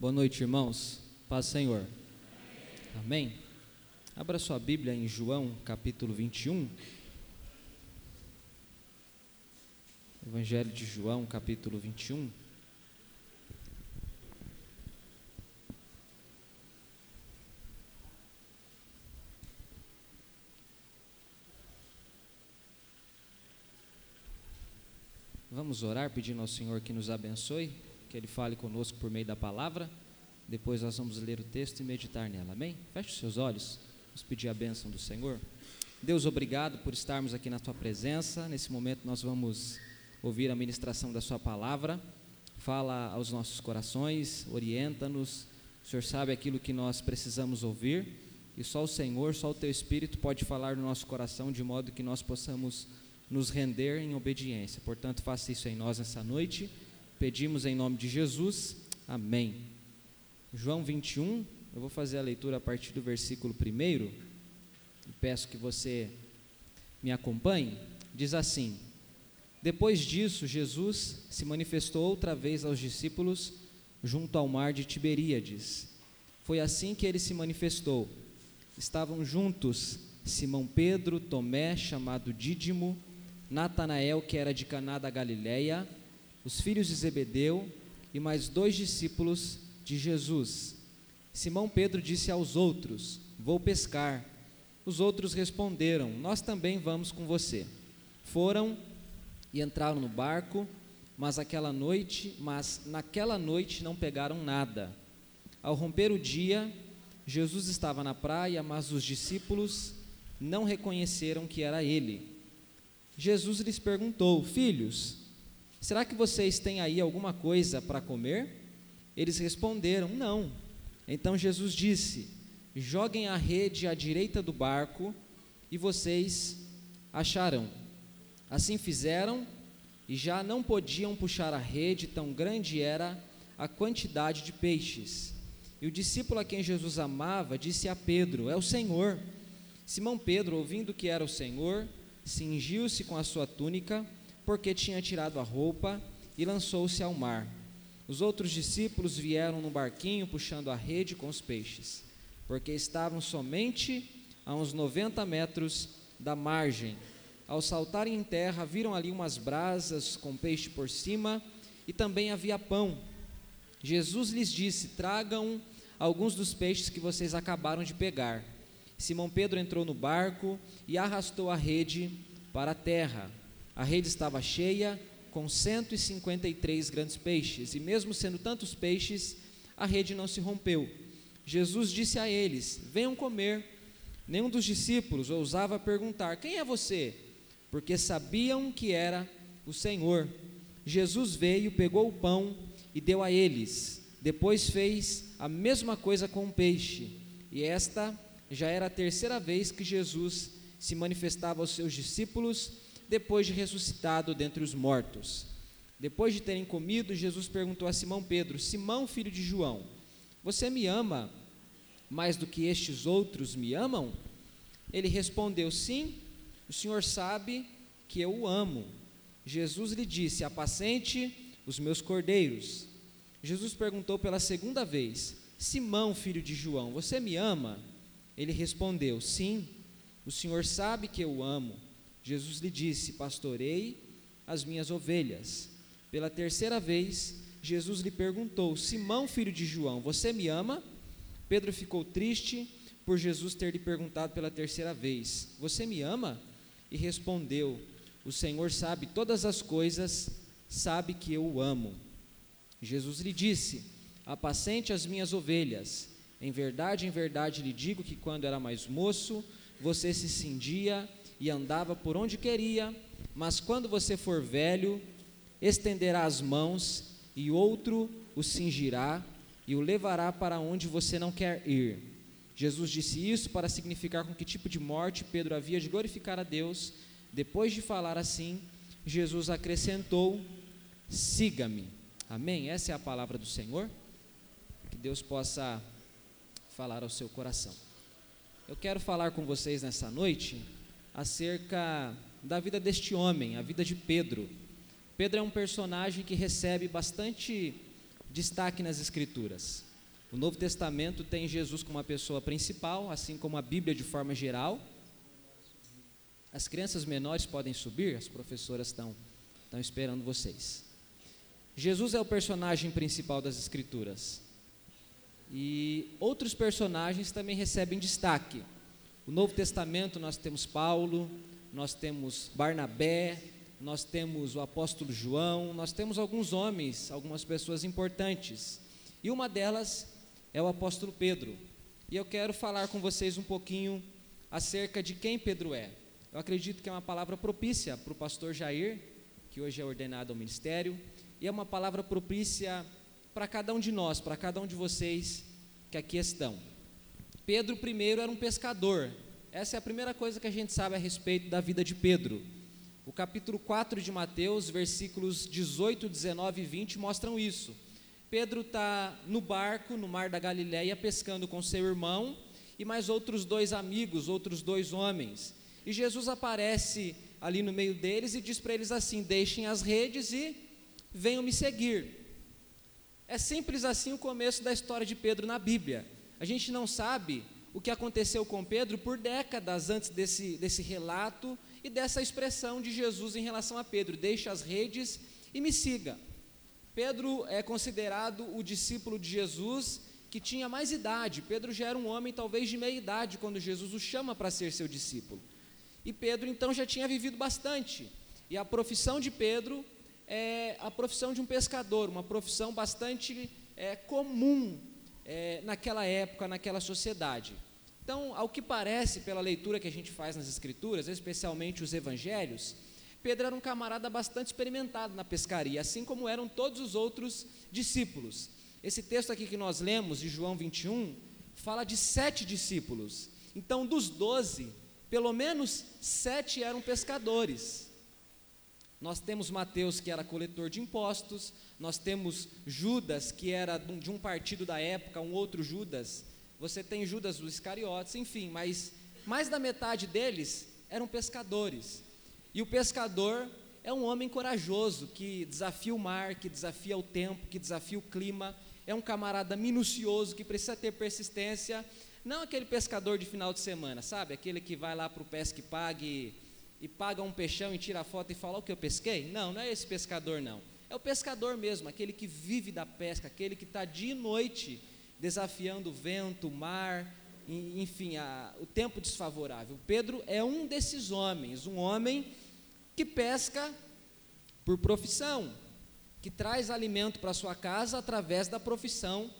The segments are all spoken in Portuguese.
Boa noite, irmãos. Paz, Senhor. Amém. Abra sua Bíblia em João, capítulo 21. Evangelho de João, capítulo 21. Vamos orar pedindo ao Senhor que nos abençoe, que Ele fale conosco por meio da palavra. Depois nós vamos ler o texto e meditar nela, amém? Feche os seus olhos, vamos pedir a bênção do Senhor. Deus, obrigado por estarmos aqui na Tua presença. Nesse momento nós vamos ouvir a ministração da Sua palavra. Fala aos nossos corações, orienta-nos. O Senhor sabe aquilo que nós precisamos ouvir e só o Senhor, só o Teu Espírito pode falar no nosso coração de modo que nós possamos nos render em obediência. Portanto, faça isso em nós nessa noite. Pedimos em nome de Jesus. Amém. João 21, eu vou fazer a leitura a partir do versículo 1. Peço que você me acompanhe. Diz assim: Depois disso, Jesus se manifestou outra vez aos discípulos junto ao mar de Tiberíades. Foi assim que ele se manifestou. Estavam juntos Simão Pedro, Tomé, chamado Dídimo, Natanael, que era de Caná da Galileia, os filhos de Zebedeu e mais dois discípulos de Jesus. Simão Pedro disse aos outros: Vou pescar. Os outros responderam: Nós também vamos com você. Foram e entraram no barco, mas aquela noite, mas naquela noite não pegaram nada. Ao romper o dia, Jesus estava na praia, mas os discípulos não reconheceram que era ele. Jesus lhes perguntou: Filhos, será que vocês têm aí alguma coisa para comer? Eles responderam: Não. Então Jesus disse: Joguem a rede à direita do barco e vocês acharão. Assim fizeram e já não podiam puxar a rede, tão grande era a quantidade de peixes. E o discípulo a quem Jesus amava disse a Pedro: É o Senhor. Simão Pedro, ouvindo que era o Senhor, cingiu-se com a sua túnica, porque tinha tirado a roupa, e lançou-se ao mar. Os outros discípulos vieram no barquinho puxando a rede com os peixes, porque estavam somente a uns 90 metros da margem. Ao saltarem em terra, viram ali umas brasas com peixe por cima e também havia pão. Jesus lhes disse: Tragam alguns dos peixes que vocês acabaram de pegar. Simão Pedro entrou no barco e arrastou a rede para a terra. A rede estava cheia com 153 grandes peixes, e mesmo sendo tantos peixes, a rede não se rompeu. Jesus disse a eles: Venham comer. Nenhum dos discípulos ousava perguntar: Quem é você? Porque sabiam que era o Senhor. Jesus veio, pegou o pão e deu a eles. Depois fez a mesma coisa com o peixe. E esta já era a terceira vez que Jesus se manifestava aos seus discípulos depois de ressuscitado dentre os mortos. Depois de terem comido, Jesus perguntou a Simão Pedro: Simão, filho de João, você me ama mais do que estes outros me amam? Ele respondeu: Sim, o Senhor sabe que eu o amo. Jesus lhe disse: Apacente os meus cordeiros. Jesus perguntou pela segunda vez: Simão, filho de João, você me ama? Ele respondeu: Sim, o Senhor sabe que eu amo. Jesus lhe disse: Pastorei as minhas ovelhas. Pela terceira vez, Jesus lhe perguntou: Simão, filho de João, você me ama? Pedro ficou triste por Jesus ter lhe perguntado pela terceira vez: Você me ama? E respondeu: O Senhor sabe todas as coisas, sabe que eu o amo. Jesus lhe disse: Apacente as minhas ovelhas. Em verdade, em verdade lhe digo que quando era mais moço, você se cindia e andava por onde queria, mas quando você for velho, estenderá as mãos e outro o cingirá e o levará para onde você não quer ir. Jesus disse isso para significar com que tipo de morte Pedro havia de glorificar a Deus. Depois de falar assim, Jesus acrescentou: Siga-me. Amém? Essa é a palavra do Senhor. Que Deus possa falar ao seu coração. Eu quero falar com vocês nessa noite acerca da vida deste homem, a vida de Pedro. Pedro é um personagem que recebe bastante destaque nas Escrituras. O Novo Testamento tem Jesus como a pessoa principal, assim como a Bíblia de forma geral. As crianças menores podem subir, as professoras estão, estão esperando vocês. Jesus é o personagem principal das Escrituras. E outros personagens também recebem destaque. No Novo Testamento nós temos Paulo, nós temos Barnabé, nós temos o apóstolo João, nós temos alguns homens, algumas pessoas importantes. E uma delas é o apóstolo Pedro. E eu quero falar com vocês um pouquinho acerca de quem Pedro é. Eu acredito que é uma palavra propícia para o pastor Jair, que hoje é ordenado ao ministério, e é uma palavra propícia para cada um de nós, para cada um de vocês que aqui estão. Pedro, primeiro, era um pescador. Essa é a primeira coisa que a gente sabe a respeito da vida de Pedro. O capítulo 4 de Mateus, versículos 18, 19 e 20 mostram isso. Pedro está no barco, no mar da Galileia, pescando com seu irmão e mais outros dois amigos, outros dois homens. E Jesus aparece ali no meio deles e diz para eles assim: Deixem as redes e venham me seguir. É simples assim o começo da história de Pedro na Bíblia. A gente não sabe o que aconteceu com Pedro por décadas antes desse, desse relato e dessa expressão de Jesus em relação a Pedro: Deixe as redes e me siga. Pedro é considerado o discípulo de Jesus que tinha mais idade. Pedro já era um homem, talvez de meia idade, quando Jesus o chama para ser seu discípulo. E Pedro então já tinha vivido bastante. E a profissão de Pedro é a profissão de um pescador, uma profissão bastante é, comum é, naquela época, naquela sociedade. Então, ao que parece, pela leitura que a gente faz nas Escrituras, especialmente os Evangelhos, Pedro era um camarada bastante experimentado na pescaria, assim como eram todos os outros discípulos. Esse texto aqui que nós lemos, de João 21, fala de sete discípulos. Então, dos doze, pelo menos sete eram pescadores. Nós temos Mateus, que era coletor de impostos, nós temos Judas, que era de um partido da época, um outro Judas. Você tem Judas dos Iscariotes, enfim, mas mais da metade deles eram pescadores. E o pescador é um homem corajoso que desafia o mar, que desafia o tempo, que desafia o clima. É um camarada minucioso que precisa ter persistência. Não aquele pescador de final de semana, sabe? Aquele que vai lá para o pesque pague e paga um peixão e tira a foto e fala o que eu pesquei. Não, não é esse pescador não. É o pescador mesmo, aquele que vive da pesca, aquele que está dia e noite desafiando o vento, o mar, enfim, a, o tempo desfavorável. Pedro é um desses homens, um homem que pesca por profissão, que traz alimento para sua casa através da profissão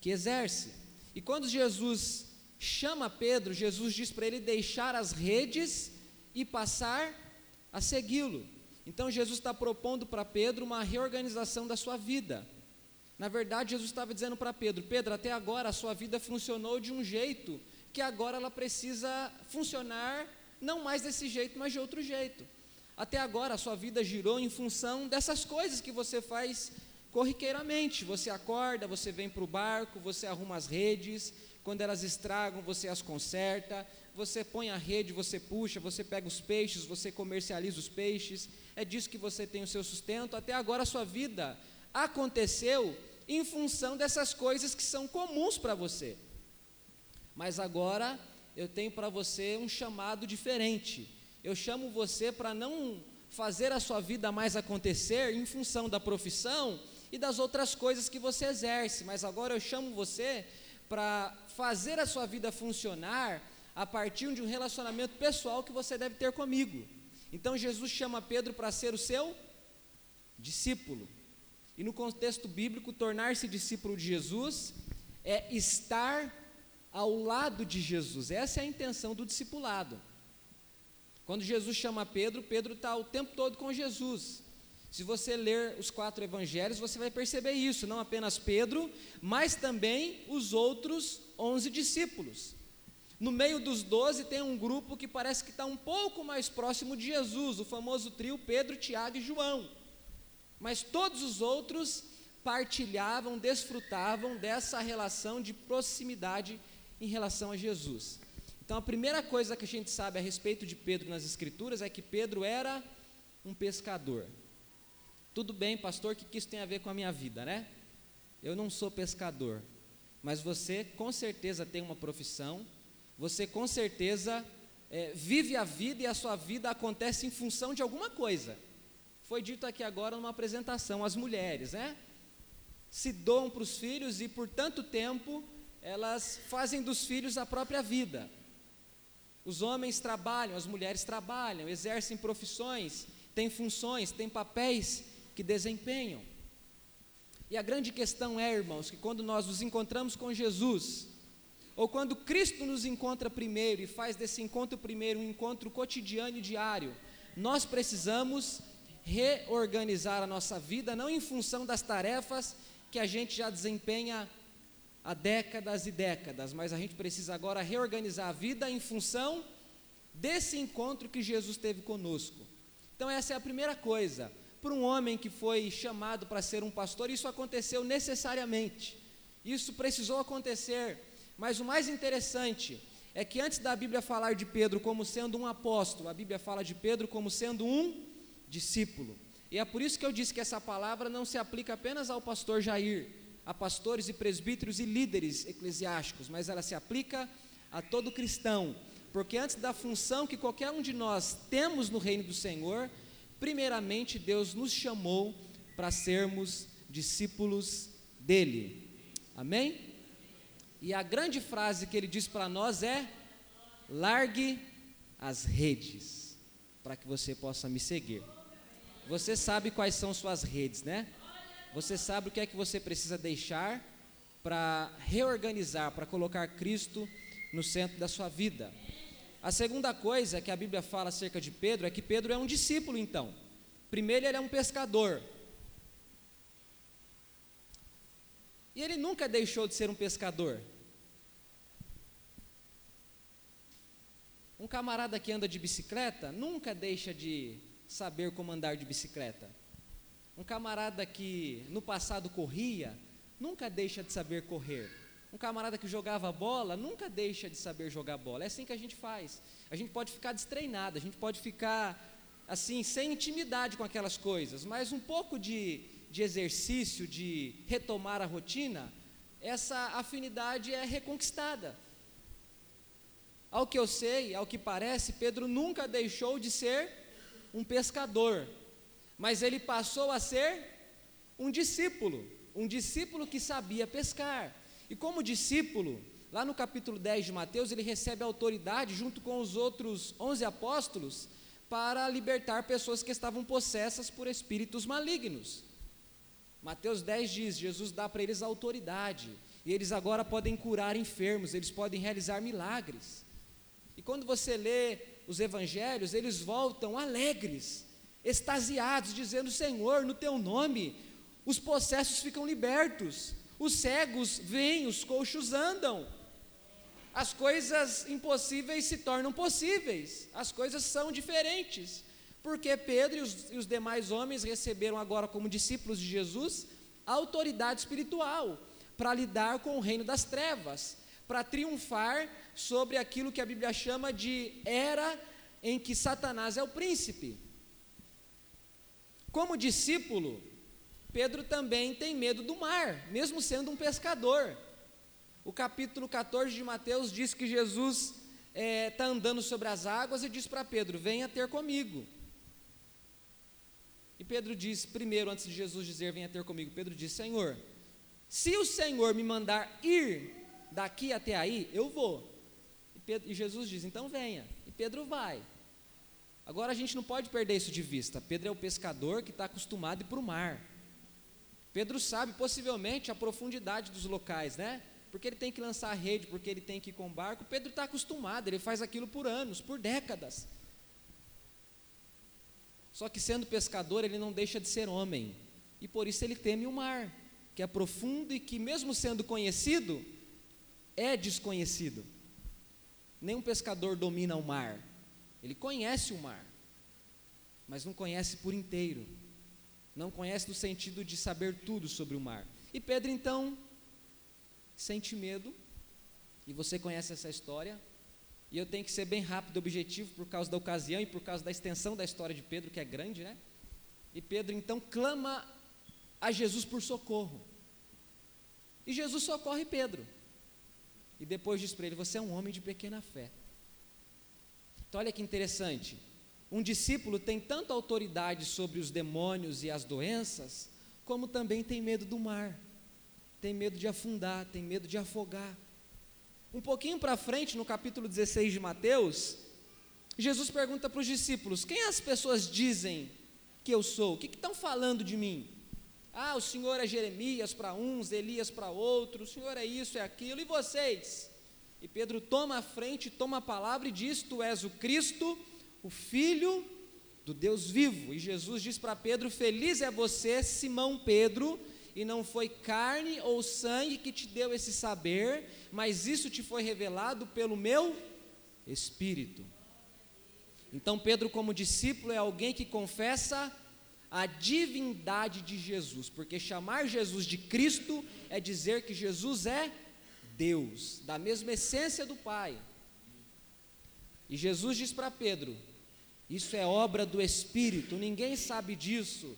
que exerce. E quando Jesus chama Pedro, Jesus diz para ele deixar as redes e passar a segui-lo. Então Jesus está propondo para Pedro uma reorganização da sua vida. Na verdade, Jesus estava dizendo para Pedro: Pedro, até agora a sua vida funcionou de um jeito que agora ela precisa funcionar não mais desse jeito, mas de outro jeito. Até agora a sua vida girou em função dessas coisas que você faz corriqueiramente. Você acorda, você vem para o barco, você arruma as redes, quando elas estragam, você as conserta, você põe a rede, você puxa, você pega os peixes, você comercializa os peixes. É disso que você tem o seu sustento. Até agora a sua vida aconteceu em função dessas coisas que são comuns para você. Mas agora eu tenho para você um chamado diferente eu chamo você para não fazer a sua vida mais acontecer em função da profissão e das outras coisas que você exerce, mas agora eu chamo você para fazer a sua vida funcionar a partir de um relacionamento pessoal que você deve ter comigo. Então Jesus chama Pedro para ser o seu discípulo. E no contexto bíblico, tornar-se discípulo de Jesus é estar ao lado de Jesus. Essa é a intenção do discipulado. Quando Jesus chama Pedro, Pedro está o tempo todo com Jesus. Se você ler os quatro evangelhos, você vai perceber isso, não apenas Pedro, mas também os outros onze discípulos. No meio dos doze tem um grupo que parece que está um pouco mais próximo de Jesus, o famoso trio Pedro, Tiago e João. Mas todos os outros partilhavam, desfrutavam dessa relação de proximidade em relação a Jesus. Então, a primeira coisa que a gente sabe a respeito de Pedro nas Escrituras é que Pedro era um pescador. Tudo bem, pastor, o que isso tem a ver com a minha vida, né? Eu não sou pescador. mas você com certeza tem uma profissão, você com certeza é, vive a vida e a sua vida acontece em função de alguma coisa. Foi dito aqui agora numa apresentação, as mulheres, né? Se doam para os filhos e por tanto tempo elas fazem dos filhos a própria vida. Os homens trabalham, as mulheres trabalham, exercem profissões, têm funções, têm papéis que desempenham. E a grande questão é, irmãos, que quando nós nos encontramos com Jesus, ou quando Cristo nos encontra primeiro e faz desse encontro primeiro um encontro cotidiano e diário, nós precisamos reorganizar a nossa vida, não em função das tarefas que a gente já desempenha há décadas e décadas, mas a gente precisa agora reorganizar a vida em função desse encontro que Jesus teve conosco. Então, essa é a primeira coisa. Para um homem que foi chamado para ser um pastor, isso aconteceu necessariamente. Isso precisou acontecer. Mas o mais interessante é que antes da Bíblia falar de Pedro como sendo um apóstolo, a Bíblia fala de Pedro como sendo um discípulo. E é por isso que eu disse que essa palavra não se aplica apenas ao pastor Jair, a pastores e presbíteros e líderes eclesiásticos, mas ela se aplica a todo cristão, porque antes da função que qualquer um de nós temos no reino do Senhor, primeiramente Deus nos chamou para sermos discípulos dele. Amém? E a grande frase que ele diz para nós é: largue as redes, para que você possa me seguir. Você sabe quais são suas redes, né? Você sabe o que é que você precisa deixar para reorganizar, para colocar Cristo no centro da sua vida. A segunda coisa que a Bíblia fala acerca de Pedro é que Pedro é um discípulo, então. Primeiro, ele é um pescador. E ele nunca deixou de ser um pescador. Um camarada que anda de bicicleta nunca deixa de saber como andar de bicicleta. Um camarada que no passado corria, nunca deixa de saber correr. Um camarada que jogava bola, nunca deixa de saber jogar bola. É assim que a gente faz. A gente pode ficar destreinado, a gente pode ficar assim, sem intimidade com aquelas coisas, mas um pouco de, de exercício, de retomar a rotina, essa afinidade é reconquistada. Ao que eu sei, ao que parece, Pedro nunca deixou de ser um pescador mas ele passou a ser um discípulo, um discípulo que sabia pescar. E como discípulo, lá no capítulo 10 de Mateus, ele recebe autoridade junto com os outros 11 apóstolos para libertar pessoas que estavam possessas por espíritos malignos. Mateus 10 diz: Jesus dá para eles autoridade, e eles agora podem curar enfermos, eles podem realizar milagres. E quando você lê os evangelhos, eles voltam alegres, extasiados, dizendo: Senhor, no teu nome, os possessos ficam libertos, os cegos vêm, os coxos andam, as coisas impossíveis se tornam possíveis, as coisas são diferentes, porque Pedro e os, e os demais homens receberam agora, como discípulos de Jesus, autoridade espiritual para lidar com o reino das trevas, para triunfar sobre aquilo que a Bíblia chama de era em que Satanás é o príncipe. Como discípulo, Pedro também tem medo do mar, mesmo sendo um pescador. O capítulo 14 de Mateus diz que Jesus está é, tá andando sobre as águas e diz para Pedro: Venha ter comigo. E Pedro diz, primeiro, antes de Jesus dizer: Venha ter comigo, Pedro diz: Senhor, se o Senhor me mandar ir daqui até aí, eu vou. E, Pedro, e Jesus diz: Então venha. E Pedro vai. Agora a gente não pode perder isso de vista. Pedro é o pescador que está acostumado para o mar. Pedro sabe possivelmente a profundidade dos locais, né? Porque ele tem que lançar a rede, porque ele tem que ir com barco. Pedro está acostumado, ele faz aquilo por anos, por décadas. Só que sendo pescador, ele não deixa de ser homem. E por isso ele teme o mar, que é profundo e que, mesmo sendo conhecido, é desconhecido. Nenhum pescador domina o mar. Ele conhece o mar, mas não conhece por inteiro. Não conhece no sentido de saber tudo sobre o mar. E Pedro então sente medo, e você conhece essa história. E eu tenho que ser bem rápido e objetivo por causa da ocasião e por causa da extensão da história de Pedro, que é grande, né? E Pedro então clama a Jesus por socorro. E Jesus socorre Pedro. E depois diz para ele: Você é um homem de pequena fé. Então, olha que interessante. Um discípulo tem tanta autoridade sobre os demônios e as doenças, como também tem medo do mar, tem medo de afundar, tem medo de afogar. Um pouquinho para frente, no capítulo 16 de Mateus, Jesus pergunta para os discípulos: Quem as pessoas dizem que eu sou? O que estão falando de mim? Ah, o Senhor é Jeremias para uns, Elias para outros, o Senhor é isso, é aquilo, e vocês? E Pedro toma a frente, toma a palavra e diz: Tu és o Cristo, o Filho do Deus vivo. E Jesus diz para Pedro: Feliz é você, Simão Pedro, e não foi carne ou sangue que te deu esse saber, mas isso te foi revelado pelo meu Espírito. Então, Pedro, como discípulo, é alguém que confessa a divindade de Jesus, porque chamar Jesus de Cristo é dizer que Jesus é Deus, da mesma essência do Pai. E Jesus diz para Pedro: Isso é obra do Espírito, ninguém sabe disso.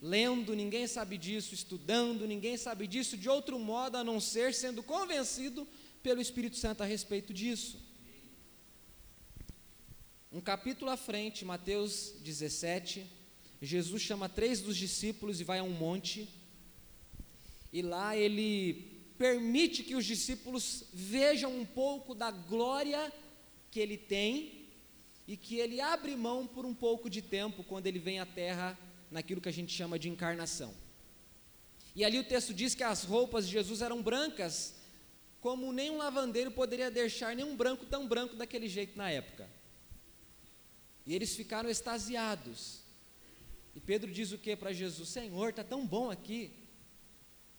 Lendo, ninguém sabe disso, estudando, ninguém sabe disso de outro modo a não ser sendo convencido pelo Espírito Santo a respeito disso. Um capítulo à frente, Mateus 17, Jesus chama três dos discípulos e vai a um monte, e lá ele permite que os discípulos vejam um pouco da glória que ele tem e que ele abre mão por um pouco de tempo quando ele vem à terra naquilo que a gente chama de encarnação. E ali o texto diz que as roupas de Jesus eram brancas, como nenhum lavandeiro poderia deixar nenhum branco tão branco daquele jeito na época. E eles ficaram extasiados. E Pedro diz o que para Jesus? Senhor, está tão bom aqui.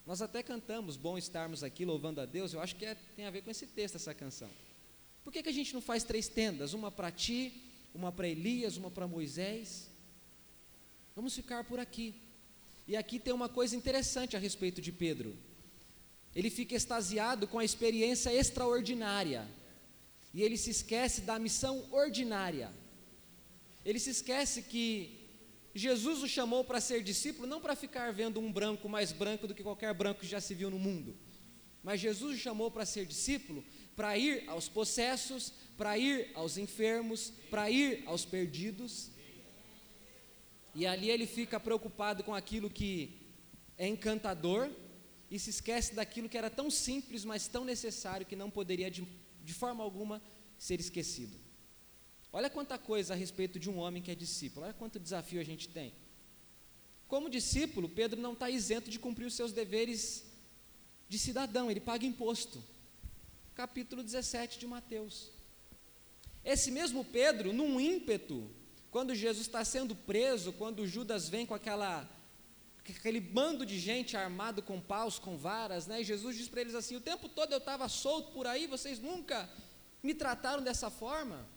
Nós até cantamos, bom estarmos aqui louvando a Deus. Eu acho que é, tem a ver com esse texto, essa canção. Por que, que a gente não faz três tendas? Uma para ti, uma para Elias, uma para Moisés? Vamos ficar por aqui. E aqui tem uma coisa interessante a respeito de Pedro. Ele fica extasiado com a experiência extraordinária. E ele se esquece da missão ordinária. Ele se esquece que Jesus o chamou para ser discípulo não para ficar vendo um branco mais branco do que qualquer branco que já se viu no mundo, mas Jesus o chamou para ser discípulo para ir aos possessos, para ir aos enfermos, para ir aos perdidos. E ali ele fica preocupado com aquilo que é encantador e se esquece daquilo que era tão simples, mas tão necessário que não poderia de, de forma alguma ser esquecido. Olha quanta coisa a respeito de um homem que é discípulo, olha quanto desafio a gente tem. Como discípulo, Pedro não está isento de cumprir os seus deveres de cidadão, ele paga imposto. Capítulo 17 de Mateus. Esse mesmo Pedro, num ímpeto, quando Jesus está sendo preso, quando Judas vem com aquela aquele bando de gente armado com paus, com varas, né? E Jesus diz para eles assim: o tempo todo eu estava solto por aí, vocês nunca me trataram dessa forma.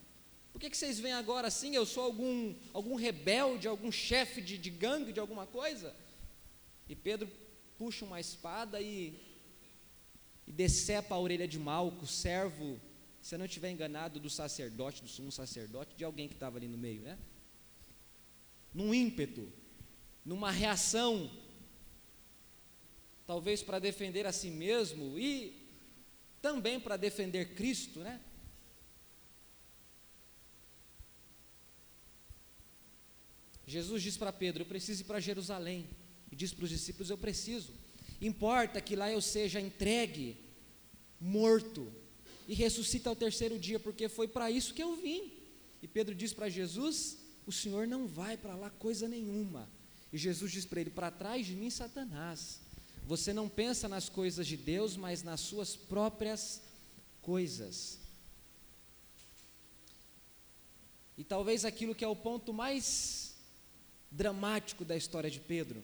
Por que, que vocês vêm agora assim? Eu sou algum, algum rebelde, algum chefe de, de gangue, de alguma coisa? E Pedro puxa uma espada e, e decepa a orelha de Malco, servo, se eu não estiver enganado, do sacerdote, do sumo sacerdote, de alguém que estava ali no meio, né? Num ímpeto, numa reação, talvez para defender a si mesmo e também para defender Cristo, né? Jesus diz para Pedro: Eu preciso ir para Jerusalém. E diz para os discípulos: Eu preciso. Importa que lá eu seja entregue, morto, e ressuscita ao terceiro dia, porque foi para isso que eu vim. E Pedro diz para Jesus: O Senhor não vai para lá coisa nenhuma. E Jesus diz para ele: Para trás de mim, Satanás. Você não pensa nas coisas de Deus, mas nas suas próprias coisas. E talvez aquilo que é o ponto mais dramático da história de Pedro.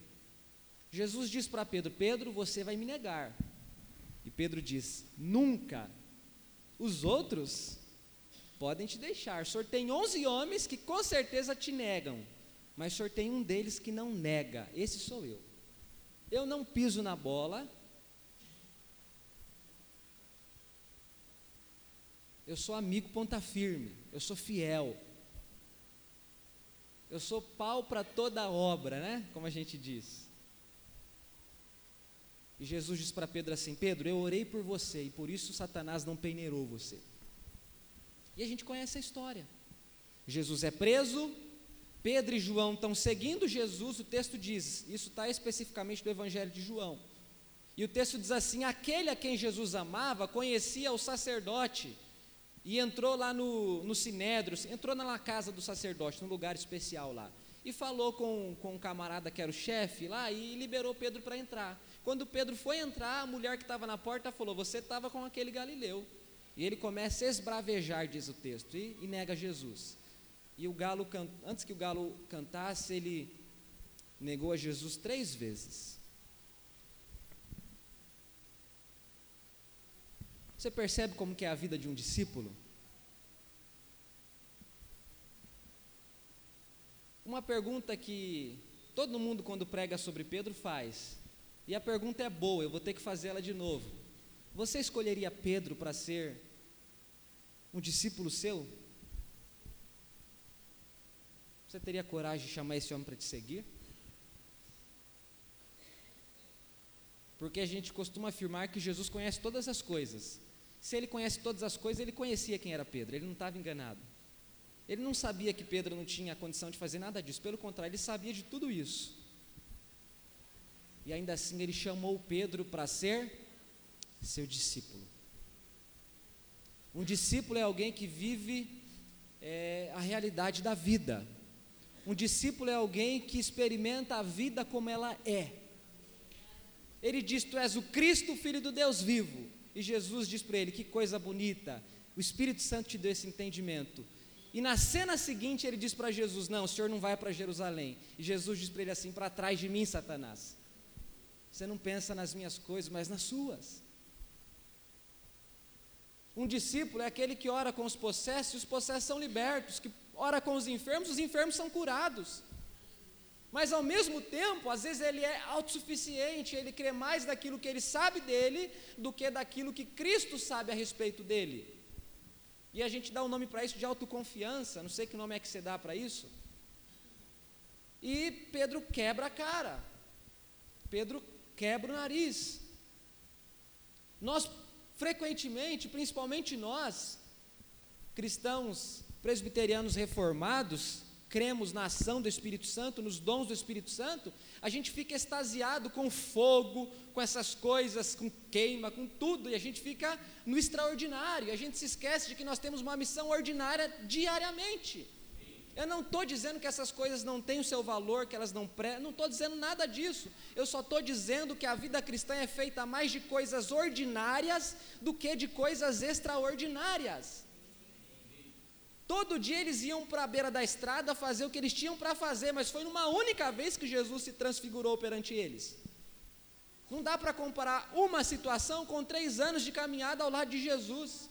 Jesus diz para Pedro: Pedro, você vai me negar. E Pedro diz: Nunca. Os outros podem te deixar. O senhor tem 11 homens que com certeza te negam, mas o senhor tem um deles que não nega. Esse sou eu. Eu não piso na bola. Eu sou amigo ponta firme. Eu sou fiel. Eu sou pau para toda obra, né? Como a gente diz. E Jesus diz para Pedro assim: Pedro, eu orei por você e por isso Satanás não peneirou você. E a gente conhece a história. Jesus é preso, Pedro e João estão seguindo Jesus, o texto diz, isso está especificamente do Evangelho de João. E o texto diz assim: aquele a quem Jesus amava conhecia o sacerdote e entrou lá no, no Sinédrio, entrou na casa do sacerdote, num lugar especial lá, e falou com, com um camarada que era o chefe lá e liberou Pedro para entrar. Quando Pedro foi entrar, a mulher que estava na porta falou: Você estava com aquele galileu. E ele começa a esbravejar, diz o texto, e, e nega Jesus. E o galo, antes que o galo cantasse, ele negou a Jesus três vezes. Você percebe como que é a vida de um discípulo? Uma pergunta que todo mundo quando prega sobre Pedro faz. E a pergunta é boa, eu vou ter que fazer ela de novo. Você escolheria Pedro para ser um discípulo seu? Você teria coragem de chamar esse homem para te seguir? Porque a gente costuma afirmar que Jesus conhece todas as coisas. Se ele conhece todas as coisas, ele conhecia quem era Pedro, ele não estava enganado. Ele não sabia que Pedro não tinha condição de fazer nada disso, pelo contrário, ele sabia de tudo isso. E ainda assim ele chamou Pedro para ser seu discípulo. Um discípulo é alguém que vive é, a realidade da vida. Um discípulo é alguém que experimenta a vida como ela é. Ele diz: Tu és o Cristo, filho do Deus vivo. E Jesus diz para ele: Que coisa bonita, o Espírito Santo te deu esse entendimento. E na cena seguinte ele diz para Jesus: Não, o senhor não vai para Jerusalém. E Jesus diz para ele assim: Para trás de mim, Satanás. Você não pensa nas minhas coisas, mas nas suas. Um discípulo é aquele que ora com os possessos e os possessos são libertos, que ora com os enfermos, os enfermos são curados. Mas ao mesmo tempo, às vezes ele é autossuficiente, ele crê mais daquilo que ele sabe dele do que daquilo que Cristo sabe a respeito dele. E a gente dá um nome para isso de autoconfiança, não sei que nome é que você dá para isso. E Pedro quebra a cara. Pedro quebra o nariz. Nós frequentemente, principalmente nós, cristãos presbiterianos reformados, cremos na ação do Espírito Santo, nos dons do Espírito Santo, a gente fica extasiado com fogo, com essas coisas, com queima, com tudo, e a gente fica no extraordinário, a gente se esquece de que nós temos uma missão ordinária diariamente. Eu não estou dizendo que essas coisas não têm o seu valor, que elas não pré, não estou dizendo nada disso. Eu só estou dizendo que a vida cristã é feita mais de coisas ordinárias do que de coisas extraordinárias. Todo dia eles iam para a beira da estrada fazer o que eles tinham para fazer, mas foi numa única vez que Jesus se transfigurou perante eles. Não dá para comparar uma situação com três anos de caminhada ao lado de Jesus.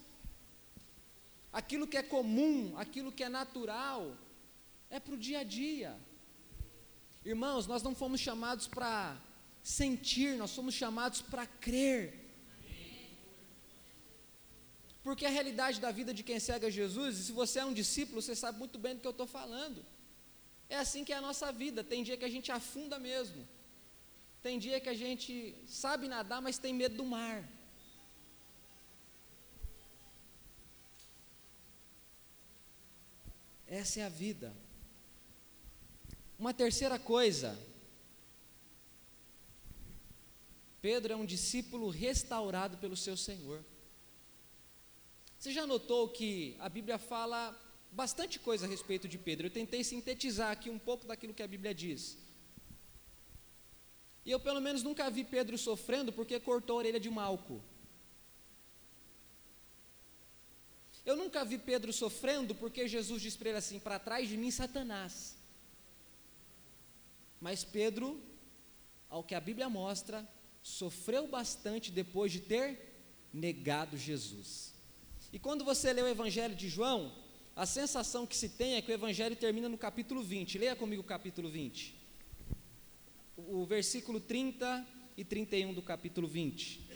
Aquilo que é comum, aquilo que é natural, é para o dia a dia. Irmãos, nós não fomos chamados para sentir, nós somos chamados para crer. Porque a realidade da vida de quem segue a Jesus, e se você é um discípulo, você sabe muito bem do que eu estou falando. É assim que é a nossa vida. Tem dia que a gente afunda mesmo. Tem dia que a gente sabe nadar, mas tem medo do mar. Essa é a vida. Uma terceira coisa. Pedro é um discípulo restaurado pelo seu Senhor. Você já notou que a Bíblia fala bastante coisa a respeito de Pedro? Eu tentei sintetizar aqui um pouco daquilo que a Bíblia diz. E eu, pelo menos, nunca vi Pedro sofrendo porque cortou a orelha de Malco. Eu nunca vi Pedro sofrendo porque Jesus disse para ele assim: para trás de mim, Satanás. Mas Pedro, ao que a Bíblia mostra, sofreu bastante depois de ter negado Jesus. E quando você lê o Evangelho de João, a sensação que se tem é que o Evangelho termina no capítulo 20. Leia comigo o capítulo 20. O versículo 30 e 31 do capítulo 20.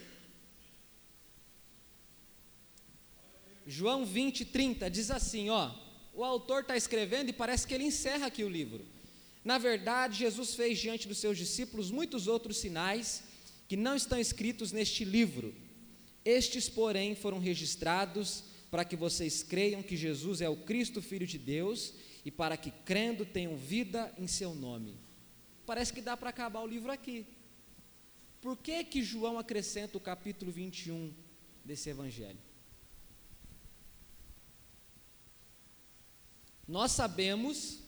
João 20, 30 diz assim: ó, o autor está escrevendo e parece que ele encerra aqui o livro. Na verdade, Jesus fez diante dos seus discípulos muitos outros sinais que não estão escritos neste livro. Estes, porém, foram registrados para que vocês creiam que Jesus é o Cristo, Filho de Deus, e para que, crendo, tenham vida em seu nome. Parece que dá para acabar o livro aqui. Por que que João acrescenta o capítulo 21 desse evangelho? Nós sabemos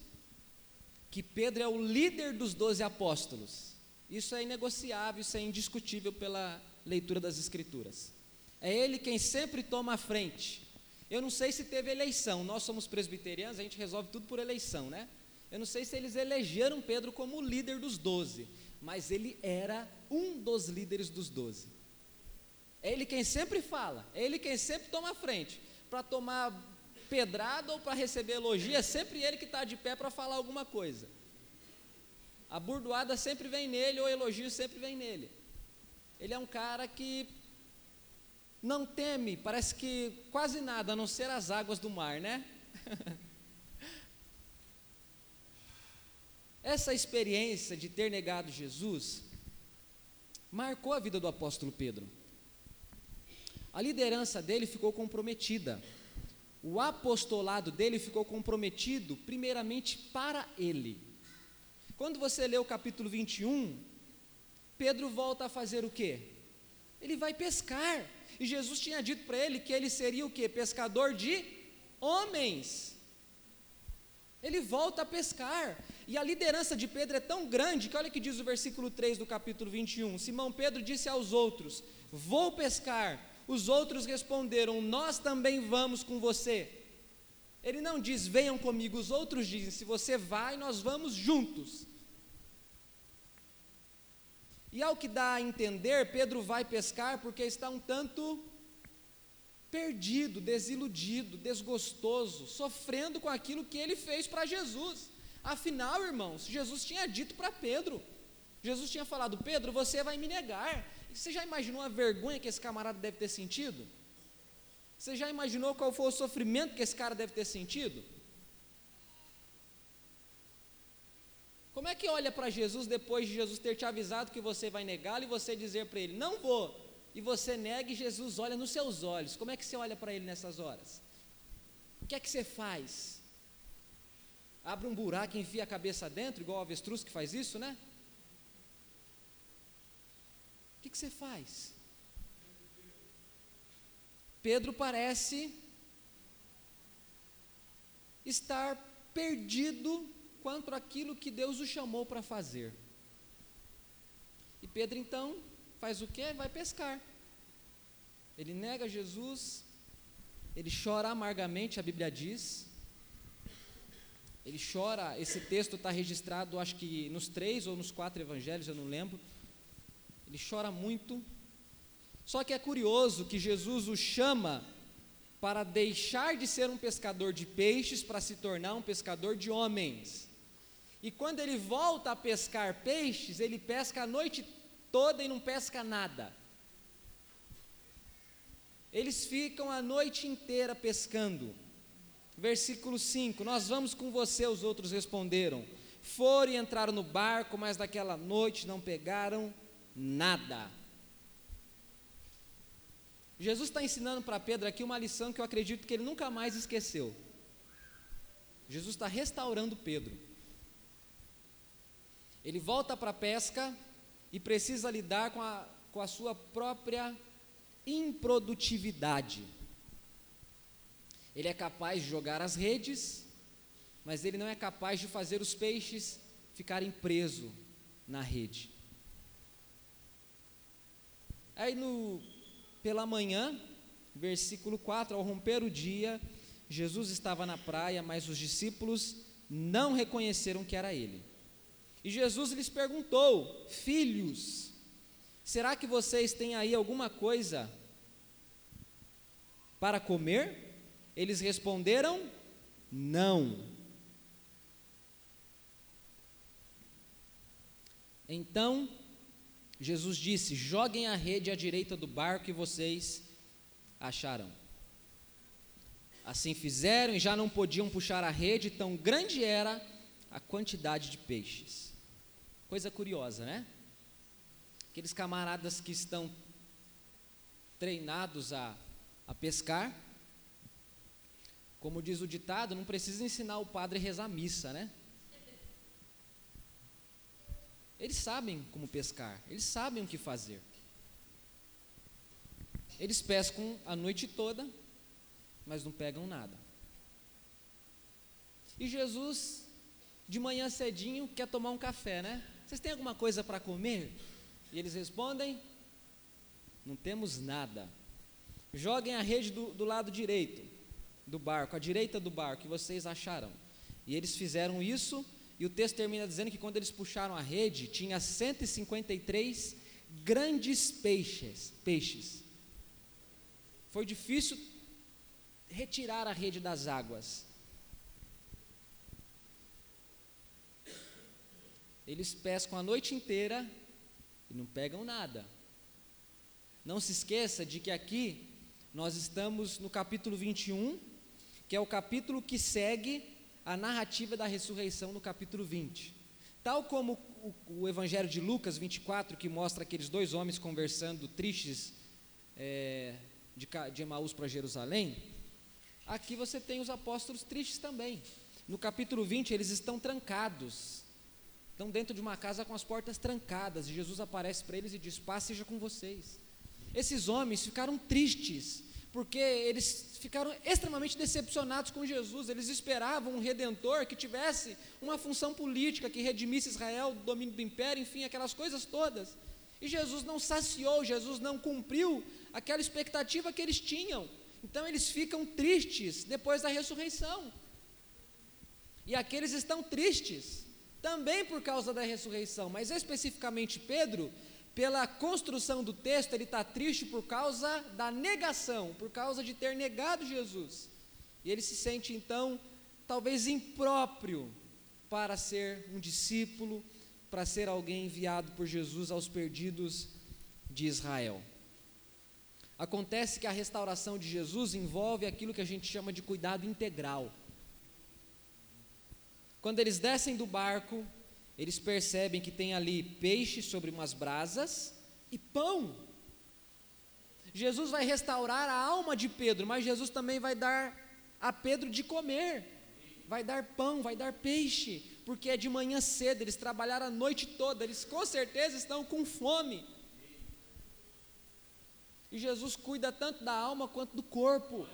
que Pedro é o líder dos doze apóstolos. Isso é inegociável, isso é indiscutível pela leitura das Escrituras. É ele quem sempre toma a frente. Eu não sei se teve eleição, nós somos presbiterianos, a gente resolve tudo por eleição, né? Eu não sei se eles elegeram Pedro como líder dos doze, mas ele era um dos líderes dos doze. É ele quem sempre fala, é ele quem sempre toma a frente. Para tomar pedrada ou para receber elogio, é sempre ele que está de pé para falar alguma coisa. A burdoada sempre vem nele, ou elogio sempre vem nele. Ele é um cara que não teme, parece que quase nada, a não ser as águas do mar, né? Essa experiência de ter negado Jesus marcou a vida do apóstolo Pedro. A liderança dele ficou comprometida. O apostolado dele ficou comprometido, primeiramente, para ele. Quando você lê o capítulo 21, Pedro volta a fazer o quê? Ele vai pescar. E Jesus tinha dito para ele que ele seria o quê? Pescador de homens. Ele volta a pescar. E a liderança de Pedro é tão grande que olha que diz o versículo 3 do capítulo 21. Simão Pedro disse aos outros: Vou pescar. Os outros responderam: Nós também vamos com você. Ele não diz, venham comigo, os outros dizem, se você vai, nós vamos juntos. E ao que dá a entender, Pedro vai pescar porque está um tanto perdido, desiludido, desgostoso, sofrendo com aquilo que ele fez para Jesus. Afinal, irmãos, Jesus tinha dito para Pedro, Jesus tinha falado: Pedro, você vai me negar. Você já imaginou a vergonha que esse camarada deve ter sentido? Você já imaginou qual foi o sofrimento que esse cara deve ter sentido? Como é que olha para Jesus depois de Jesus ter te avisado que você vai negá-lo e você dizer para ele, não vou, e você nega e Jesus olha nos seus olhos? Como é que você olha para ele nessas horas? O que é que você faz? Abre um buraco e enfia a cabeça dentro, igual o avestruz que faz isso, né? Que, que você faz? Pedro parece estar perdido quanto àquilo que Deus o chamou para fazer. E Pedro então faz o que? Vai pescar. Ele nega Jesus, ele chora amargamente, a Bíblia diz. Ele chora, esse texto está registrado, acho que nos três ou nos quatro evangelhos, eu não lembro. Ele chora muito, só que é curioso que Jesus o chama para deixar de ser um pescador de peixes para se tornar um pescador de homens. E quando ele volta a pescar peixes, ele pesca a noite toda e não pesca nada. Eles ficam a noite inteira pescando. Versículo 5: Nós vamos com você, os outros responderam. Foram e entraram no barco, mas naquela noite não pegaram nada. Jesus está ensinando para Pedro aqui uma lição que eu acredito que ele nunca mais esqueceu. Jesus está restaurando Pedro. Ele volta para a pesca e precisa lidar com a, com a sua própria improdutividade. Ele é capaz de jogar as redes, mas ele não é capaz de fazer os peixes ficarem presos na rede. Aí no pela manhã, versículo 4, ao romper o dia, Jesus estava na praia, mas os discípulos não reconheceram que era ele. E Jesus lhes perguntou: Filhos, será que vocês têm aí alguma coisa para comer? Eles responderam: Não. Então Jesus disse: Joguem a rede à direita do barco e vocês acharão. Assim fizeram e já não podiam puxar a rede, tão grande era a quantidade de peixes. Coisa curiosa, né? aqueles camaradas que estão treinados a, a pescar. Como diz o ditado, não precisa ensinar o padre a rezar missa, né? Eles sabem como pescar, eles sabem o que fazer. Eles pescam a noite toda, mas não pegam nada. E Jesus, de manhã cedinho, quer tomar um café, né? Vocês têm alguma coisa para comer? E eles respondem: Não temos nada. Joguem a rede do, do lado direito do barco, à direita do barco, que vocês acharão. E eles fizeram isso, e o texto termina dizendo que quando eles puxaram a rede, tinha 153 grandes peixes, peixes. Foi difícil retirar a rede das águas. Eles pescam a noite inteira e não pegam nada. Não se esqueça de que aqui nós estamos no capítulo 21, que é o capítulo que segue a narrativa da ressurreição no capítulo 20. Tal como o, o Evangelho de Lucas 24, que mostra aqueles dois homens conversando tristes é, de, de Emaús para Jerusalém, aqui você tem os apóstolos tristes também. No capítulo 20, eles estão trancados, estão dentro de uma casa com as portas trancadas, e Jesus aparece para eles e diz: Paz seja com vocês. Esses homens ficaram tristes, porque eles ficaram extremamente decepcionados com Jesus. Eles esperavam um redentor que tivesse uma função política, que redimisse Israel do domínio do império, enfim, aquelas coisas todas. E Jesus não saciou, Jesus não cumpriu aquela expectativa que eles tinham. Então eles ficam tristes depois da ressurreição. E aqueles estão tristes também por causa da ressurreição, mas especificamente Pedro, pela construção do texto, ele está triste por causa da negação, por causa de ter negado Jesus. E ele se sente então, talvez impróprio para ser um discípulo, para ser alguém enviado por Jesus aos perdidos de Israel. Acontece que a restauração de Jesus envolve aquilo que a gente chama de cuidado integral. Quando eles descem do barco, eles percebem que tem ali peixe sobre umas brasas e pão. Jesus vai restaurar a alma de Pedro, mas Jesus também vai dar a Pedro de comer. Vai dar pão, vai dar peixe, porque é de manhã cedo, eles trabalharam a noite toda, eles com certeza estão com fome. E Jesus cuida tanto da alma quanto do corpo.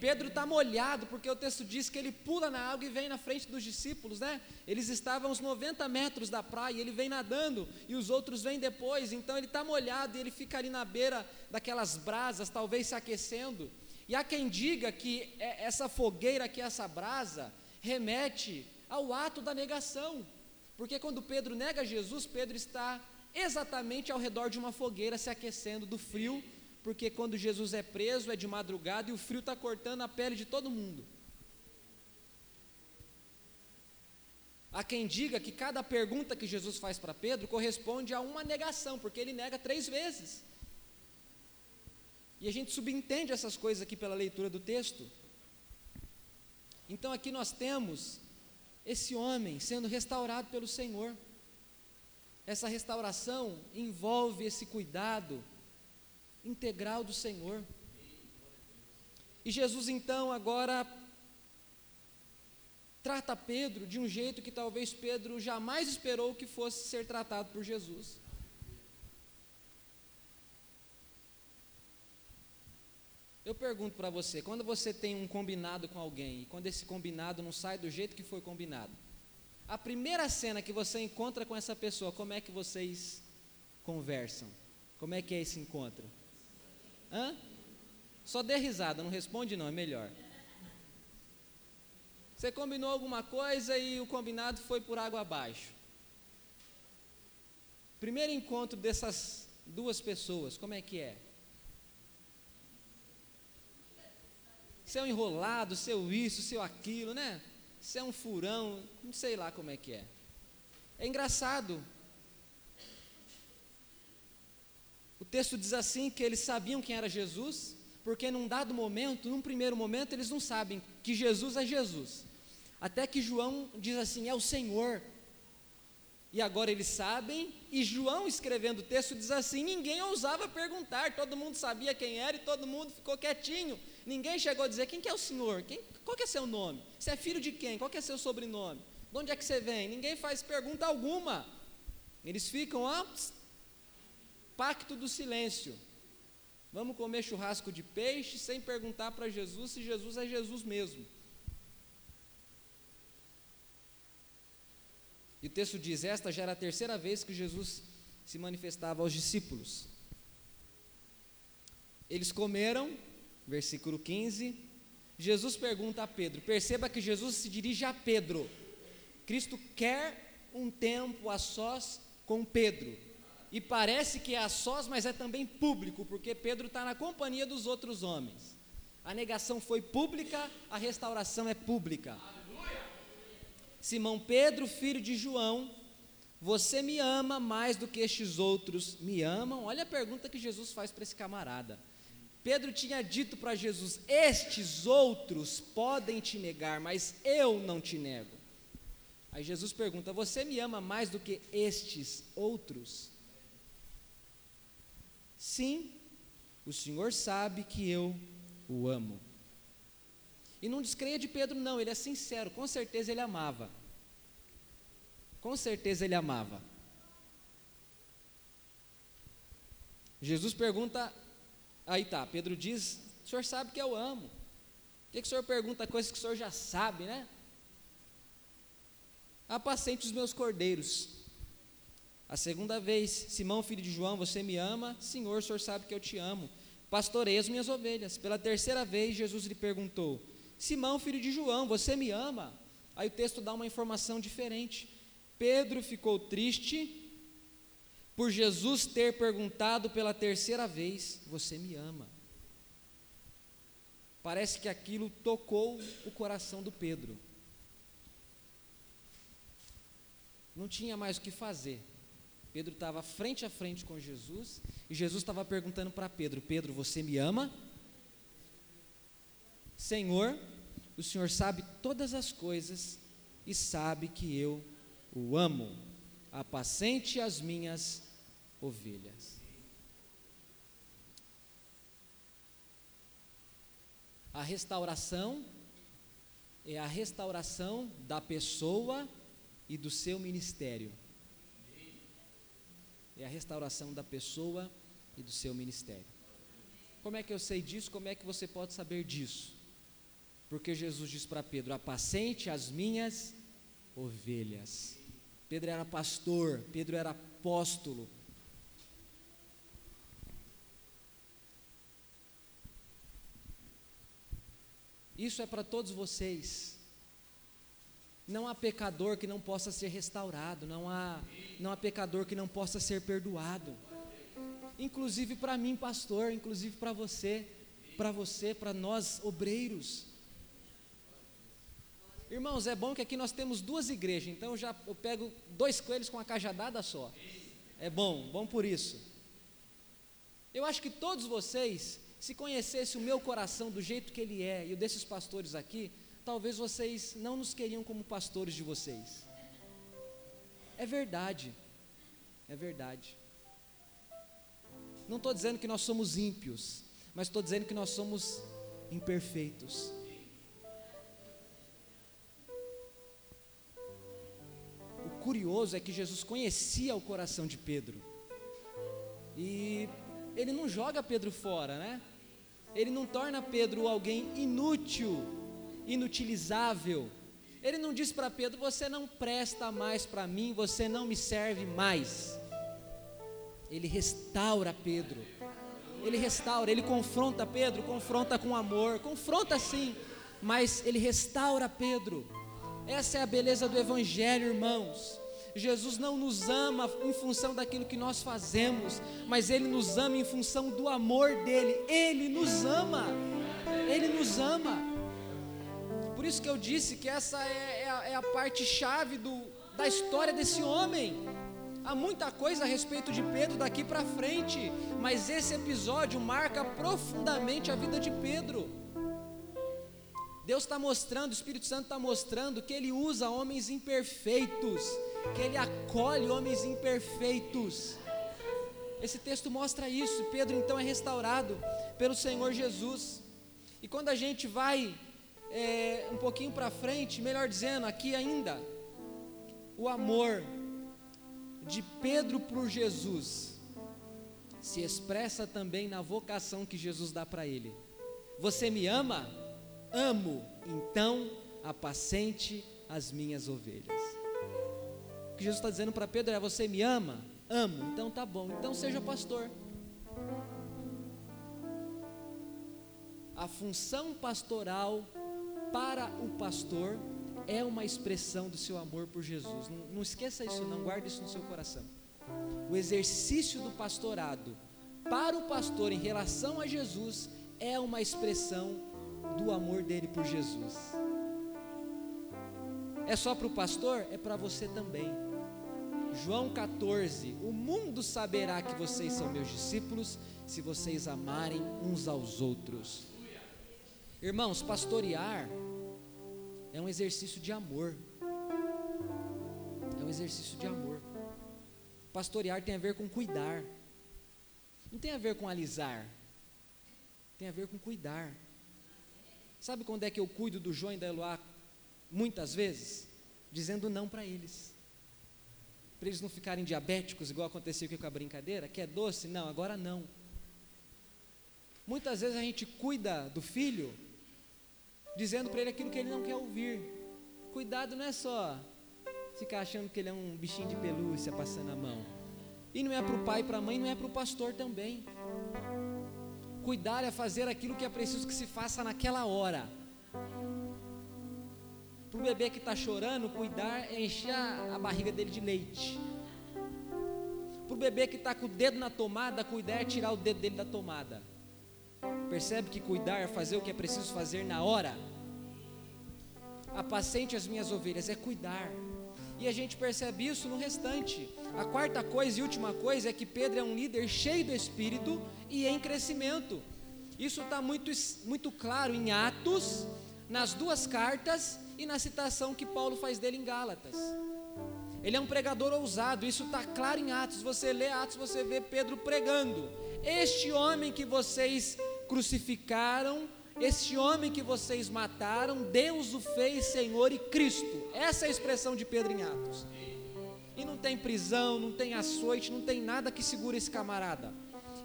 Pedro está molhado, porque o texto diz que ele pula na água e vem na frente dos discípulos, né? Eles estavam uns 90 metros da praia, ele vem nadando e os outros vêm depois, então ele está molhado e ele fica ali na beira daquelas brasas, talvez se aquecendo. E há quem diga que é, essa fogueira, que essa brasa, remete ao ato da negação, porque quando Pedro nega Jesus, Pedro está exatamente ao redor de uma fogueira se aquecendo do frio porque quando Jesus é preso é de madrugada e o frio está cortando a pele de todo mundo. Há quem diga que cada pergunta que Jesus faz para Pedro corresponde a uma negação, porque ele nega três vezes. E a gente subentende essas coisas aqui pela leitura do texto. Então aqui nós temos esse homem sendo restaurado pelo Senhor. Essa restauração envolve esse cuidado integral do Senhor. E Jesus então agora trata Pedro de um jeito que talvez Pedro jamais esperou que fosse ser tratado por Jesus. Eu pergunto para você, quando você tem um combinado com alguém e quando esse combinado não sai do jeito que foi combinado, a primeira cena que você encontra com essa pessoa, como é que vocês conversam? Como é que é esse encontro? Hã? Só dê risada, não responde não, é melhor. Você combinou alguma coisa e o combinado foi por água abaixo. Primeiro encontro dessas duas pessoas, como é que é? Seu enrolado, seu isso, seu aquilo, né? Seu um furão, não sei lá como é que é. É engraçado, O texto diz assim que eles sabiam quem era Jesus, porque num dado momento, num primeiro momento, eles não sabem que Jesus é Jesus. Até que João diz assim: é o Senhor. e agora eles sabem, e João escrevendo o texto diz assim: ninguém ousava perguntar, todo mundo sabia quem era e todo mundo ficou quietinho. Ninguém chegou a dizer: quem que é o senhor? Quem, qual que é seu nome? Você é filho de quem? Qual que é seu sobrenome? De onde é que você vem? Ninguém faz pergunta alguma. Eles ficam, ó, pacto do silêncio. Vamos comer churrasco de peixe sem perguntar para Jesus se Jesus é Jesus mesmo. E o texto diz: Esta já era a terceira vez que Jesus se manifestava aos discípulos. Eles comeram, versículo 15. Jesus pergunta a Pedro, perceba que Jesus se dirige a Pedro. Cristo quer um tempo a sós com Pedro. E parece que é a sós, mas é também público, porque Pedro está na companhia dos outros homens. A negação foi pública, a restauração é pública. Simão Pedro, filho de João, você me ama mais do que estes outros me amam? Olha a pergunta que Jesus faz para esse camarada. Pedro tinha dito para Jesus: Estes outros podem te negar, mas eu não te nego. Aí Jesus pergunta: Você me ama mais do que estes outros? Sim, o Senhor sabe que eu o amo. E não descreia de Pedro, não, ele é sincero, com certeza ele amava. Com certeza ele amava. Jesus pergunta, aí tá, Pedro diz: O senhor sabe que eu amo. Por que, que o senhor pergunta coisas que o senhor já sabe, né? Apacente os meus cordeiros. A segunda vez, Simão, filho de João, você me ama? Senhor, o senhor sabe que eu te amo. Pastorei as minhas ovelhas. Pela terceira vez, Jesus lhe perguntou: Simão, filho de João, você me ama? Aí o texto dá uma informação diferente. Pedro ficou triste por Jesus ter perguntado pela terceira vez: Você me ama? Parece que aquilo tocou o coração do Pedro. Não tinha mais o que fazer. Pedro estava frente a frente com Jesus e Jesus estava perguntando para Pedro: Pedro, você me ama? Senhor, o Senhor sabe todas as coisas e sabe que eu o amo. Apacente as minhas ovelhas. A restauração é a restauração da pessoa e do seu ministério. É a restauração da pessoa e do seu ministério. Como é que eu sei disso? Como é que você pode saber disso? Porque Jesus diz para Pedro: apacente as minhas ovelhas. Pedro era pastor, Pedro era apóstolo. Isso é para todos vocês. Não há pecador que não possa ser restaurado, não há, não há pecador que não possa ser perdoado. Inclusive para mim, pastor, inclusive para você, para você, para nós obreiros. Irmãos, é bom que aqui nós temos duas igrejas, então eu já eu pego dois coelhos com a cajadada só. É bom, bom por isso. Eu acho que todos vocês, se conhecessem o meu coração do jeito que ele é e o desses pastores aqui, talvez vocês não nos queriam como pastores de vocês. É verdade, é verdade. Não estou dizendo que nós somos ímpios, mas estou dizendo que nós somos imperfeitos. curioso é que Jesus conhecia o coração de Pedro. E ele não joga Pedro fora, né? Ele não torna Pedro alguém inútil, inutilizável. Ele não diz para Pedro: Você não presta mais para mim, você não me serve mais. Ele restaura Pedro. Ele restaura, ele confronta Pedro, confronta com amor, confronta sim, mas ele restaura Pedro. Essa é a beleza do Evangelho, irmãos. Jesus não nos ama em função daquilo que nós fazemos, mas Ele nos ama em função do amor dEle. Ele nos ama, Ele nos ama. Por isso que eu disse que essa é, é, a, é a, parte chave do, da história desse homem. Há muita coisa a respeito de Pedro daqui para frente, mas esse episódio marca profundamente a vida de Pedro. Deus está mostrando, o Espírito Santo está mostrando que Ele usa homens imperfeitos que ele acolhe homens imperfeitos. Esse texto mostra isso. Pedro então é restaurado pelo Senhor Jesus. E quando a gente vai é, um pouquinho para frente, melhor dizendo, aqui ainda, o amor de Pedro por Jesus se expressa também na vocação que Jesus dá para ele. Você me ama? Amo, então apacente as minhas ovelhas. O que Jesus está dizendo para Pedro é: Você me ama? Amo, então tá bom, então seja pastor. A função pastoral para o pastor é uma expressão do seu amor por Jesus. Não, não, esqueça isso, não guarde isso no seu coração. O exercício do pastorado para o pastor em relação a Jesus é uma expressão do amor dele por Jesus. É só para o pastor? É para você também. João 14: O mundo saberá que vocês são meus discípulos se vocês amarem uns aos outros. Irmãos, pastorear é um exercício de amor. É um exercício de amor. Pastorear tem a ver com cuidar. Não tem a ver com alisar. Tem a ver com cuidar. Sabe quando é que eu cuido do João e da Eloá? Muitas vezes, dizendo não para eles. Para eles não ficarem diabéticos, igual aconteceu aqui com a brincadeira, que é doce? Não, agora não. Muitas vezes a gente cuida do filho dizendo para ele aquilo que ele não quer ouvir. Cuidado não é só ficar achando que ele é um bichinho de pelúcia passando a mão. E não é para o pai para a mãe, não é para o pastor também. Cuidar é fazer aquilo que é preciso que se faça naquela hora. Para o bebê que está chorando, cuidar é encher a barriga dele de leite. Para o bebê que está com o dedo na tomada, cuidar é tirar o dedo dele da tomada. Percebe que cuidar é fazer o que é preciso fazer na hora? Apacente as minhas ovelhas é cuidar. E a gente percebe isso no restante. A quarta coisa e última coisa é que Pedro é um líder cheio do Espírito e em crescimento. Isso está muito, muito claro em Atos, nas duas cartas e na citação que Paulo faz dele em Gálatas. Ele é um pregador ousado, isso está claro em Atos. Você lê Atos, você vê Pedro pregando. Este homem que vocês crucificaram, este homem que vocês mataram, Deus o fez Senhor e Cristo. Essa é a expressão de Pedro em Atos. E não tem prisão, não tem açoite, não tem nada que segure esse camarada.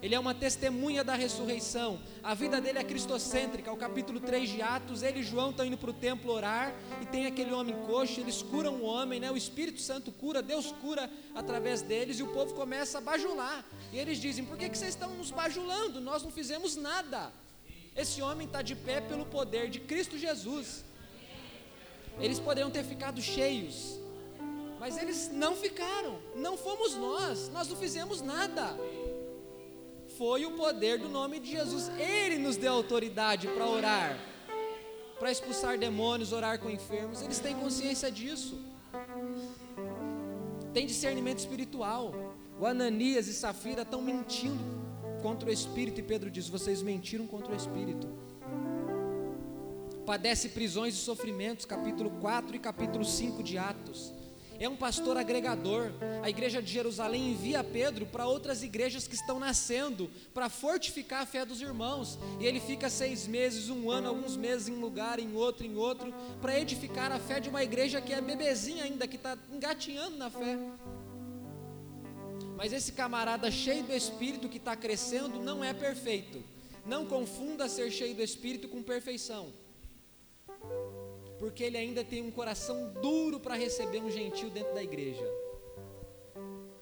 Ele é uma testemunha da ressurreição. A vida dele é cristocêntrica. O capítulo 3 de Atos, ele e João estão indo para o templo orar e tem aquele homem coxo, eles curam o homem, né? O Espírito Santo cura, Deus cura através deles e o povo começa a bajular. E eles dizem: "Por que que vocês estão nos bajulando? Nós não fizemos nada." Esse homem está de pé pelo poder de Cristo Jesus. Eles poderiam ter ficado cheios, mas eles não ficaram. Não fomos nós, nós não fizemos nada foi o poder do nome de Jesus. Ele nos deu autoridade para orar, para expulsar demônios, orar com enfermos. Eles têm consciência disso. Tem discernimento espiritual. O Ananias e Safira estão mentindo contra o Espírito, e Pedro diz: Vocês mentiram contra o Espírito. Padece prisões e sofrimentos, capítulo 4 e capítulo 5 de Atos é um pastor agregador. A igreja de Jerusalém envia Pedro para outras igrejas que estão nascendo, para fortificar a fé dos irmãos. E ele fica seis meses, um ano, alguns meses em um lugar, em outro, em outro, para edificar a fé de uma igreja que é bebezinha ainda, que está engatinhando na fé. Mas esse camarada cheio do Espírito que está crescendo não é perfeito. Não confunda ser cheio do Espírito com perfeição porque ele ainda tem um coração duro para receber um gentil dentro da igreja.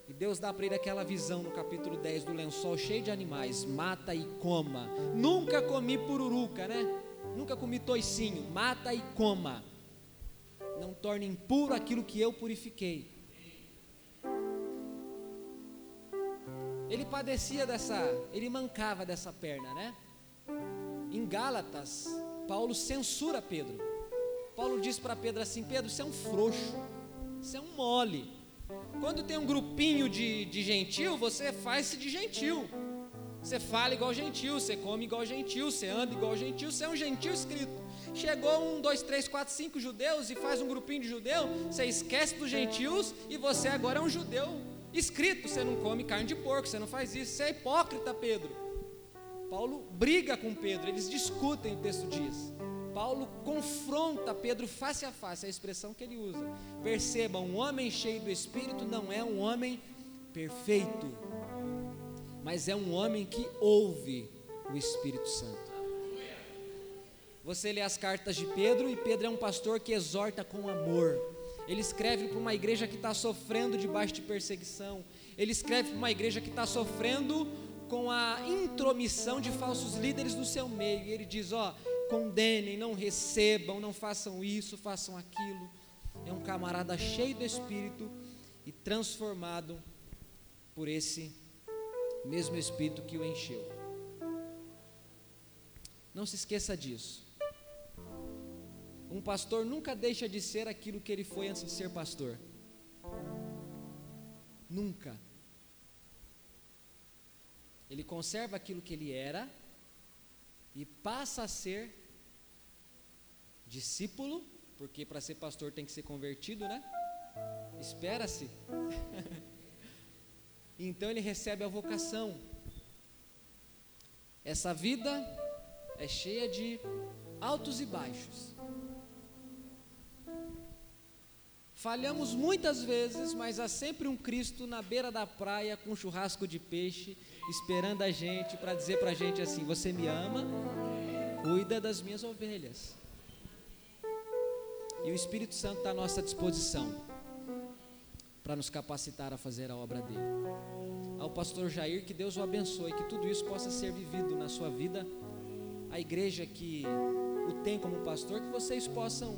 E Deus dá para ele aquela visão no capítulo 10 do lençol cheio de animais: mata e coma. Nunca comi pururuca, né? Nunca comi toicinho. Mata e coma. Não torne impuro aquilo que eu purifiquei. Ele padecia dessa, ele mancava dessa perna, né? Em Gálatas, Paulo censura Pedro. Paulo diz para Pedro assim: Pedro, você é um frouxo, você é um mole. Quando tem um grupinho de, de gentil, você faz-se de gentil. Você fala igual gentil, você come igual gentil, você anda igual gentil, você é um gentil escrito. Chegou um, dois, três, quatro, cinco judeus e faz um grupinho de judeu, você esquece dos gentios e você agora é um judeu escrito. Você não come carne de porco, você não faz isso, você é hipócrita, Pedro. Paulo briga com Pedro, eles discutem, o texto diz. Paulo confronta Pedro face a face, é a expressão que ele usa. Perceba, um homem cheio do Espírito não é um homem perfeito, mas é um homem que ouve o Espírito Santo. Você lê as cartas de Pedro e Pedro é um pastor que exorta com amor. Ele escreve para uma igreja que está sofrendo debaixo de perseguição. Ele escreve para uma igreja que está sofrendo com a intromissão de falsos líderes no seu meio. E ele diz: Ó, condenem, não recebam, não façam isso, façam aquilo. É um camarada cheio do Espírito e transformado por esse mesmo Espírito que o encheu. Não se esqueça disso. Um pastor nunca deixa de ser aquilo que ele foi antes de ser pastor. Nunca. Ele conserva aquilo que ele era e passa a ser discípulo, porque para ser pastor tem que ser convertido, né? Espera-se. então ele recebe a vocação. Essa vida é cheia de altos e baixos. Falhamos muitas vezes, mas há sempre um Cristo na beira da praia com um churrasco de peixe, esperando a gente para dizer para a gente assim: Você me ama, cuida das minhas ovelhas. E o Espírito Santo está à nossa disposição para nos capacitar a fazer a obra dele. Ao pastor Jair, que Deus o abençoe, que tudo isso possa ser vivido na sua vida. A igreja que o tem como pastor, que vocês possam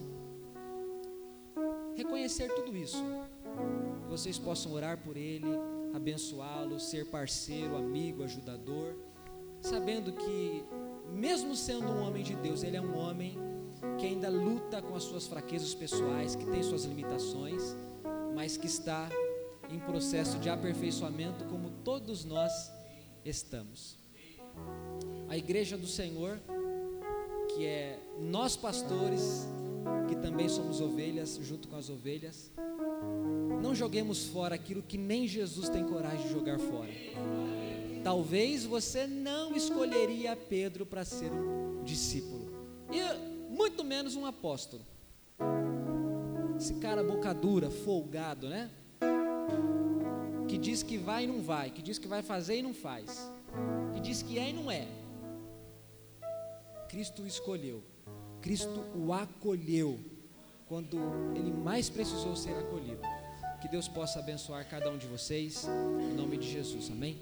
reconhecer tudo isso. Que vocês possam orar por ele, abençoá-lo, ser parceiro, amigo, ajudador, sabendo que, mesmo sendo um homem de Deus, ele é um homem que ainda luta com as suas fraquezas pessoais, que tem suas limitações, mas que está em processo de aperfeiçoamento, como todos nós estamos. A igreja do Senhor, que é nós pastores, que também somos ovelhas, junto com as ovelhas, não joguemos fora aquilo que nem Jesus tem coragem de jogar fora. Talvez você não escolheria Pedro para ser um discípulo, muito menos um apóstolo. Esse cara boca dura, folgado, né? Que diz que vai e não vai, que diz que vai fazer e não faz, que diz que é e não é. Cristo o escolheu. Cristo o acolheu quando ele mais precisou ser acolhido. Que Deus possa abençoar cada um de vocês, em nome de Jesus, amém?